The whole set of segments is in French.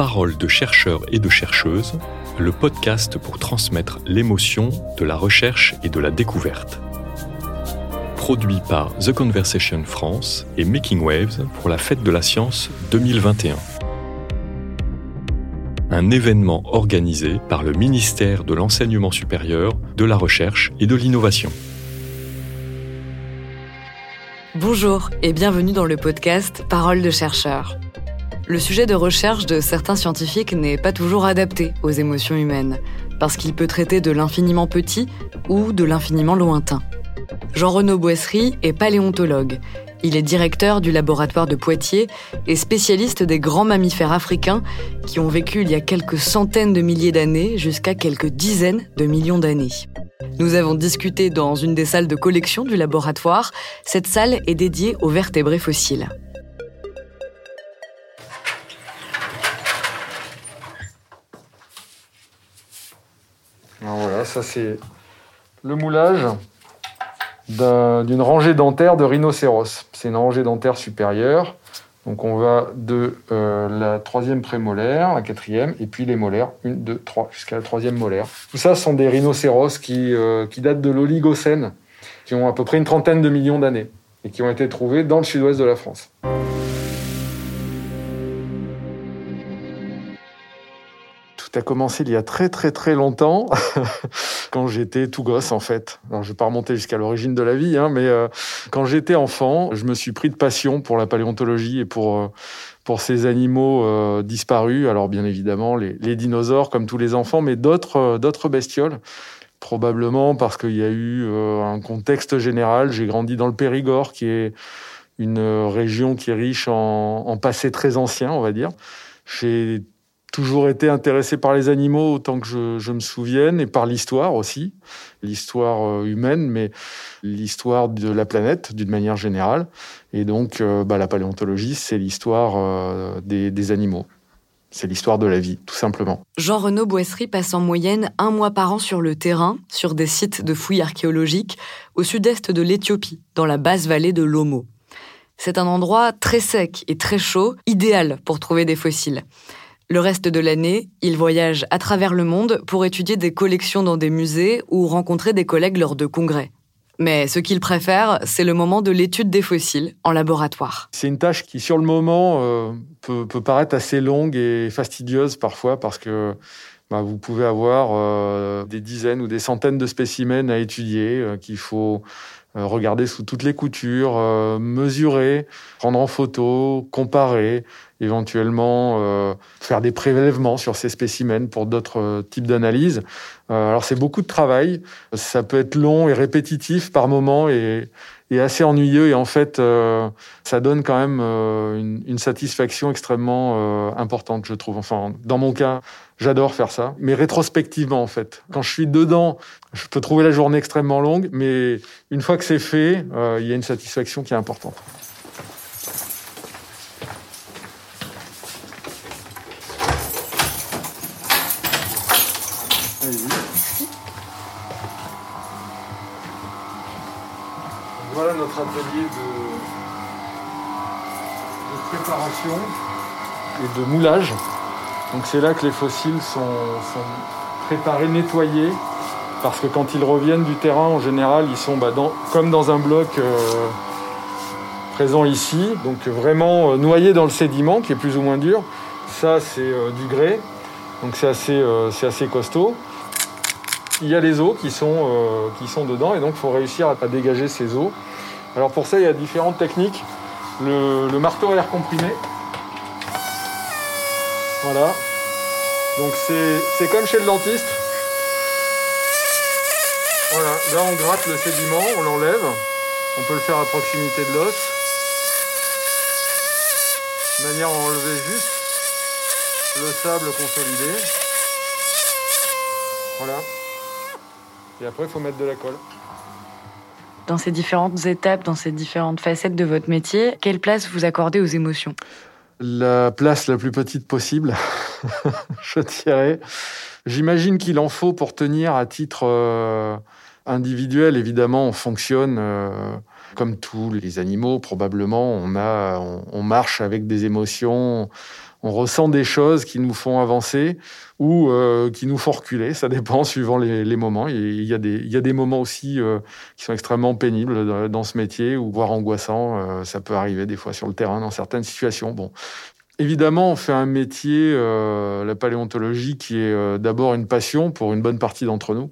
Paroles de chercheurs et de chercheuses, le podcast pour transmettre l'émotion de la recherche et de la découverte. Produit par The Conversation France et Making Waves pour la Fête de la Science 2021. Un événement organisé par le ministère de l'Enseignement supérieur, de la Recherche et de l'Innovation. Bonjour et bienvenue dans le podcast Paroles de chercheurs le sujet de recherche de certains scientifiques n'est pas toujours adapté aux émotions humaines, parce qu'il peut traiter de l'infiniment petit ou de l'infiniment lointain. Jean-Renaud Boisserie est paléontologue. Il est directeur du laboratoire de Poitiers et spécialiste des grands mammifères africains qui ont vécu il y a quelques centaines de milliers d'années jusqu'à quelques dizaines de millions d'années. Nous avons discuté dans une des salles de collection du laboratoire. Cette salle est dédiée aux vertébrés fossiles. Ça c'est le moulage d'une rangée dentaire de rhinocéros. C'est une rangée dentaire supérieure. Donc on va de euh, la troisième prémolaire, la quatrième, et puis les molaires, une, deux, trois, jusqu'à la troisième molaire. Tout ça sont des rhinocéros euh, qui datent de l'Oligocène, qui ont à peu près une trentaine de millions d'années, et qui ont été trouvés dans le sud-ouest de la France. Tout a commencé il y a très très très longtemps, quand j'étais tout gosse en fait. Alors, je ne vais pas remonter jusqu'à l'origine de la vie, hein, mais euh, quand j'étais enfant, je me suis pris de passion pour la paléontologie et pour, euh, pour ces animaux euh, disparus. Alors bien évidemment, les, les, dinosaures comme tous les enfants, mais d'autres d'autres bestioles. Probablement parce qu'il y a eu un contexte général. J'ai grandi dans le Périgord, qui est une région qui est riche en, en passé très ancien, on va dire. J'ai toujours été intéressé par les animaux autant que je, me souvienne et par l'histoire aussi, l'histoire euh, humaine, mais l'histoire de la planète d'une manière générale. Et donc, euh, bah, la paléontologie, c'est l'histoire euh, des, animaux. C'est l'histoire de la vie, tout simplement. Jean-Renaud Boisserie passe en moyenne un mois par an sur le terrain, sur des sites de fouilles archéologiques, au sud-est de l'Éthiopie, dans la basse vallée de l'Omo. C'est un endroit très sec et très chaud, idéal pour trouver des fossiles. Le reste de l'année, il voyage à travers le monde pour étudier des collections dans des musées ou rencontrer des collègues lors de congrès. Mais ce qu'il préfère, c'est le moment de l'étude des fossiles en laboratoire. C'est une tâche qui, sur le moment, euh, peut, paraître assez longue et fastidieuse parfois parce que bah, vous pouvez avoir euh, des dizaines ou des centaines de spécimens à étudier euh, qu'il faut regarder sous toutes les coutures, mesurer, prendre en photo, comparer, éventuellement euh, faire des prélèvements sur ces spécimens pour d'autres euh, types d'analyses. Euh, alors c'est beaucoup de travail, ça peut être long et répétitif par moment et, et assez ennuyeux et en fait euh, ça donne quand même une, une, satisfaction extrêmement importante je trouve. Enfin dans mon cas j'adore faire ça, mais rétrospectivement en fait. Quand je suis dedans, je peux trouver la journée extrêmement longue, mais une fois que c'est fait, il y a une satisfaction qui est importante. Et de moulage. Donc c'est là que les fossiles sont, préparés, nettoyés, parce que quand ils reviennent du terrain, en général, ils sont bah, comme dans un bloc euh, présent ici, donc vraiment euh, noyés dans le sédiment, qui est plus ou moins dur. Ça, c'est euh, du grès, donc c'est assez, costaud il y a les eaux qui sont, dedans et donc il faut réussir à, dégager ces eaux. Alors pour ça, il y a différentes techniques. Le, marteau à air comprimé. Voilà. Donc c'est comme chez le dentiste. Voilà, là on gratte le sédiment, on l'enlève. On peut le faire à proximité de l'os. De manière à enlever juste le sable consolidé. Voilà. Et après, il faut mettre de la colle. Dans ces différentes étapes, dans ces différentes facettes de votre métier, quelle place vous accordez aux émotions? La place la plus petite possible, je dirais. J'imagine qu'il en faut pour tenir à titre euh, individuel. Évidemment, on fonctionne euh, Comme tous les animaux, probablement, on, a, on, marche avec des émotions, on ressent des choses qui nous font avancer ou euh, qui nous font reculer. Ça dépend suivant les, moments. Il y, a des, il y a des moments aussi euh, qui sont extrêmement pénibles dans ce métier ou voire angoissants. Euh, ça peut arriver des fois sur le terrain dans certaines situations. Bon. Évidemment, on fait un métier, la paléontologie, qui est d'abord une passion pour une bonne partie d'entre nous.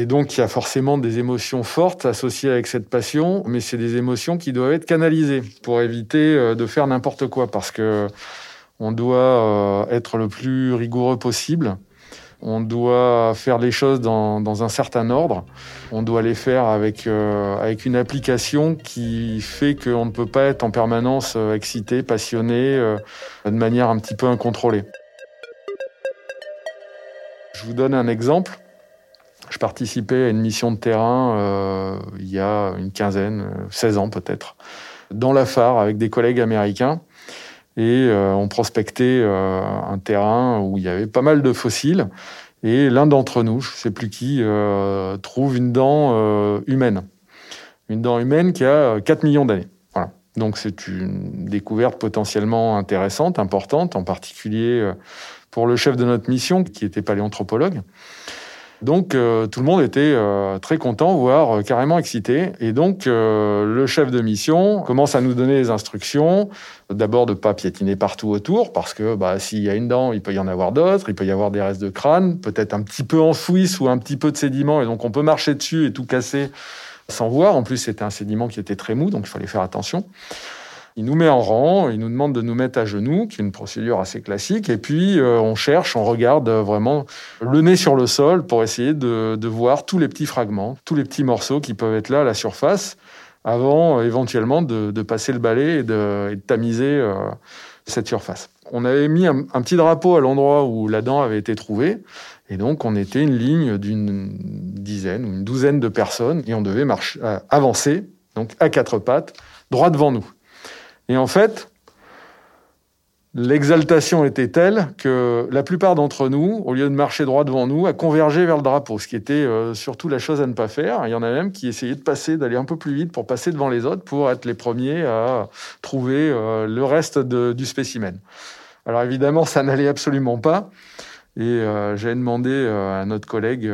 Et donc, il y a forcément des émotions fortes associées avec cette passion, mais c'est des émotions qui doivent être canalisées pour éviter euh, de faire n'importe quoi, parce que on doit euh, être le plus rigoureux possible. On doit faire les choses dans, un certain ordre. On doit les faire avec, euh, avec une application qui fait qu'on ne peut pas être en permanence excité, passionné, de manière un petit peu incontrôlée. Je vous donne un exemple. Je participais à une mission de terrain euh, il y a une quinzaine, 16 ans peut-être, dans la phare avec des collègues américains. Et euh, on prospectait euh, un terrain où il y avait pas mal de fossiles. Et l'un d'entre nous, je ne sais plus qui, trouve une dent humaine. Une dent humaine qui a 4 millions d'années. Voilà. Donc c'est une découverte potentiellement intéressante, importante, en particulier pour le chef de notre mission, qui était paléanthropologue. Donc euh, tout le monde était euh, très content, voire euh, carrément excité. Et donc le chef de mission commence à nous donner les instructions. D'abord de pas piétiner partout autour, parce que bah, s'il y a une dent, il peut y en avoir d'autres. Il peut y avoir des restes de crâne, peut-être un petit peu enfouis sous un petit peu de sédiment, et donc on peut marcher dessus et tout casser sans voir. En plus, c'était un sédiment qui était très mou, donc il fallait faire attention. Il nous met en rang, il nous demande de nous mettre à genoux, qui est une procédure assez classique, et puis euh, on cherche, on regarde vraiment le nez sur le sol pour essayer de, voir tous les petits fragments, tous les petits morceaux qui peuvent être là à la surface, avant euh, éventuellement de, passer le balai et de, tamiser euh, cette surface. On avait mis un, petit drapeau à l'endroit où la dent avait été trouvée, et donc on était une ligne d'une dizaine ou une douzaine de personnes, et on devait avancer, donc à quatre pattes, droit devant nous. Et en fait, l'exaltation était telle que la plupart d'entre nous, au lieu de marcher droit devant nous, a convergé vers le drapeau, ce qui était euh, surtout la chose à ne pas faire. Il y en a même qui essayaient de passer, d'aller un peu plus vite pour passer devant les autres, pour être les premiers à trouver euh, le reste du spécimen. Alors évidemment, ça n'allait absolument pas. Et euh, j'ai demandé à notre collègue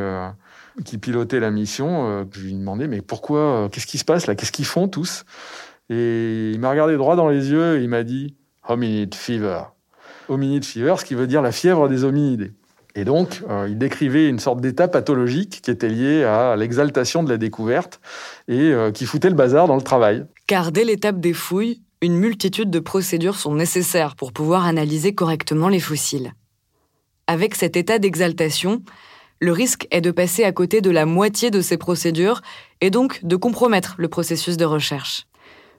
qui pilotait la mission, je lui ai demandé, mais pourquoi, qu'est-ce qui se passe là? Qu'est-ce qu'ils font tous? Et il m'a regardé droit dans les yeux et il m'a dit Hominid fever. Hominid fever, ce qui veut dire la fièvre des hominidés. Et donc, euh, il décrivait une sorte d'état pathologique qui était lié à l'exaltation de la découverte et euh, qui foutait le bazar dans le travail. Car dès l'étape des fouilles, une multitude de procédures sont nécessaires pour pouvoir analyser correctement les fossiles. Avec cet état d'exaltation, le risque est de passer à côté de la moitié de ces procédures et donc de compromettre le processus de recherche.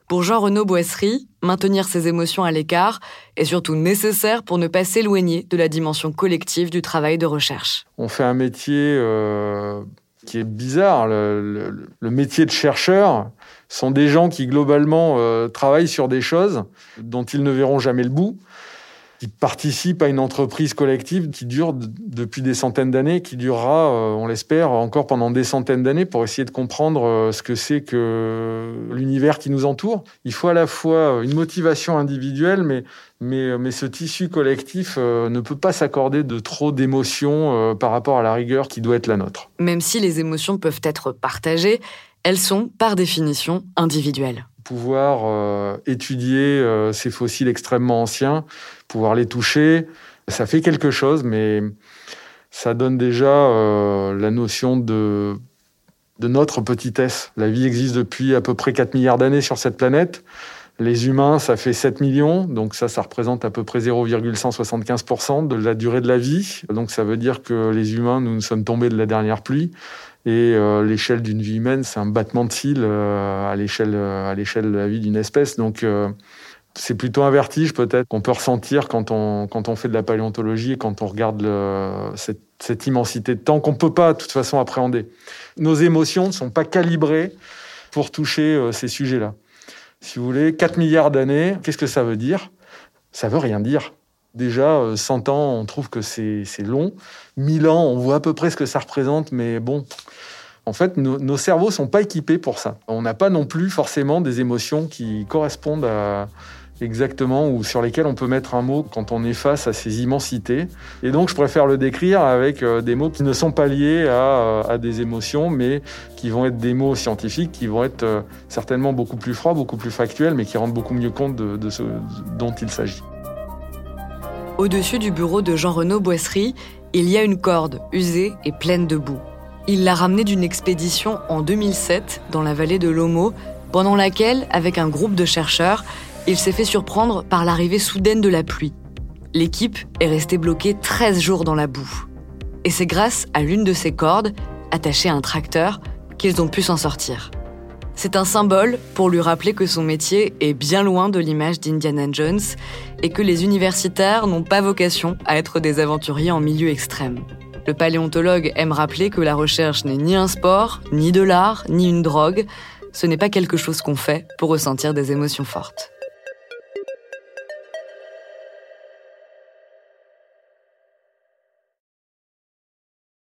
Pour Jean-Renaud Boisserie, maintenir ses émotions à l'écart est surtout nécessaire pour ne pas s'éloigner de la dimension collective du travail de recherche. On fait un métier euh, qui est bizarre. Le, métier de chercheur sont des gens qui globalement euh, travaillent sur des choses dont ils ne verront jamais le bout qui participe à une entreprise collective qui dure depuis des centaines d'années, qui durera, euh, on l'espère, encore pendant des centaines d'années pour essayer de comprendre euh, ce que c'est que l'univers qui nous entoure. Il faut à la fois une motivation individuelle, mais, mais, mais ce tissu collectif euh, ne peut pas s'accorder de trop d'émotions par rapport à la rigueur qui doit être la nôtre. Même si les émotions peuvent être partagées, elles sont, par définition, individuelles pouvoir euh, étudier euh, ces fossiles extrêmement anciens, pouvoir les toucher, ça fait quelque chose, mais ça donne déjà euh, la notion de, de notre petitesse. La vie existe depuis à peu près 4 milliards d'années sur cette planète. Les humains, ça fait 7 millions, donc ça, ça représente à peu près 0,175% de la durée de la vie. Donc ça veut dire que les humains, nous, nous sommes tombés de la dernière pluie. Et euh, l'échelle d'une vie humaine, c'est un battement de cils euh, à l'échelle à l'échelle de la vie d'une espèce. Donc euh, c'est plutôt un vertige peut-être qu'on peut ressentir quand on quand on fait de la paléontologie et quand on regarde cette, cette immensité de temps qu'on peut pas de toute façon appréhender. Nos émotions ne sont pas calibrées pour toucher ces sujets-là. Si vous voulez, 4 milliards d'années, qu'est-ce que ça veut dire? Ça veut rien dire. Déjà, 100 ans, on trouve que c'est long. 1000 ans, on voit à peu près ce que ça représente, mais bon, En fait, nos, nos cerveaux sont pas équipés pour ça. On n'a pas non plus forcément des émotions qui correspondent à, exactement ou sur lesquels on peut mettre un mot quand on est face à ces immensités. Et donc, je préfère le décrire avec euh, des mots qui ne sont pas liés à, à, des émotions, mais qui vont être des mots scientifiques, qui vont être euh, certainement beaucoup plus froids, beaucoup plus factuels, mais qui rendent beaucoup mieux compte de ce dont il s'agit. Au-dessus du bureau de Jean-Renaud Boisserie, il y a une corde usée et pleine de boue. Il l'a ramenée d'une expédition en 2007 dans la vallée de l'Homo, pendant laquelle, avec un groupe de chercheurs, il s'est fait surprendre par l'arrivée soudaine de la pluie. L'équipe est restée bloquée 13 jours dans la boue. Et c'est grâce à l'une de ces cordes, attachée à un tracteur, qu'ils ont pu s'en sortir. C'est un symbole pour lui rappeler que son métier est bien loin de l'image d'Indiana Jones et que les universitaires n'ont pas vocation à être des aventuriers en milieu extrême. Le paléontologue aime rappeler que la recherche n'est ni un sport, ni de l'art, ni une drogue. Ce n'est pas quelque chose qu'on fait pour ressentir des émotions fortes.